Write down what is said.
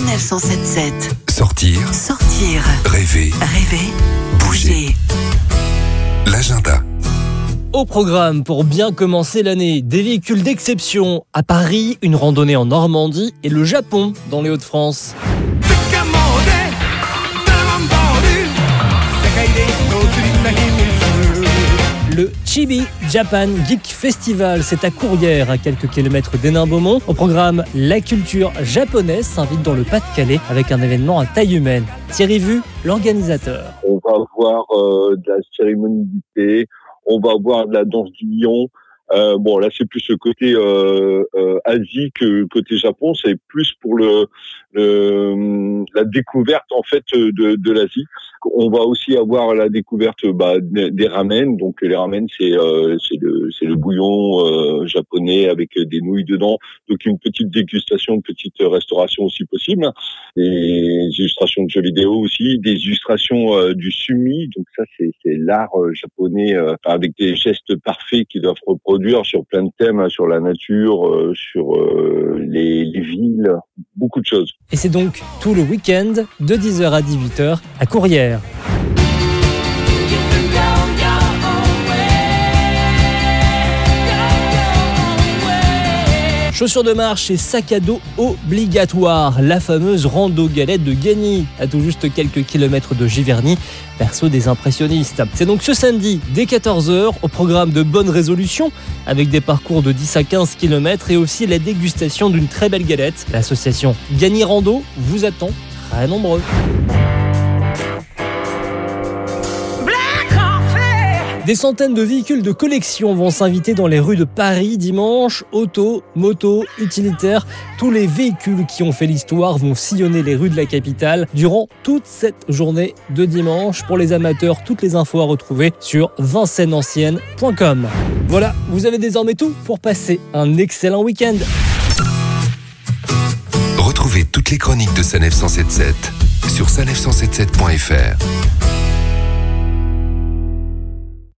Sanef 177. Sortir, Sortir, rêver, rêver, bouger. l'agenda. Au programme pour bien commencer l'année, des véhicules d'exception à Paris, une randonnée en Normandie et le Japon dans les Hauts-de-France. Le Chibi Japan Geek Festival, c'est à Courrières, à quelques kilomètres d'Hénin-Beaumont. Au programme, la culture japonaise s'invite dans le Pas-de-Calais avec un événement à taille humaine. Thierry Vu, l'organisateur. on va voir euh, de la cérémonie du thé, on va voir de la danse du lion. Euh, bon, là, c'est plus le côté euh, euh, Asie que côté Japon. C'est plus pour le, le- la découverte en fait de, de l'Asie. On va aussi avoir la découverte bah, des ramen. Donc les ramen, c'est euh, c'est le le bouillon euh, japonais avec des nouilles dedans. Donc une petite dégustation, une petite restauration aussi possible. Des illustrations de jeux vidéo aussi, des illustrations euh, du sumi. Donc ça, c'est l'art japonais avec des gestes parfaits qui doivent reproduire sur plein de thèmes, hein, sur la nature, euh, sur euh, les, les villes, beaucoup de choses. Et c'est donc tout le week-end de 10h à 18h à Courrières. Chaussures de marche et sac à dos obligatoire. La fameuse rando galette de Gagny, à tout juste quelques kilomètres de Giverny, perso des impressionnistes. C'est donc ce samedi, dès 14h, au programme de bonnes résolutions, avec des parcours de 10 à 15 km et aussi la dégustation d'une très belle galette. L'association Gagny Rando vous attend très nombreux. Des centaines de véhicules de collection vont s'inviter dans les rues de Paris dimanche. Auto, moto, utilitaires, tous les véhicules qui ont fait l'histoire vont sillonner les rues de la capitale durant toute cette journée de dimanche. Pour les amateurs, toutes les infos à retrouver sur vincenneancienne.com. Voilà, vous avez désormais tout pour passer un excellent week-end. Retrouvez toutes les chroniques de Sanef 177 sur sanef177.fr.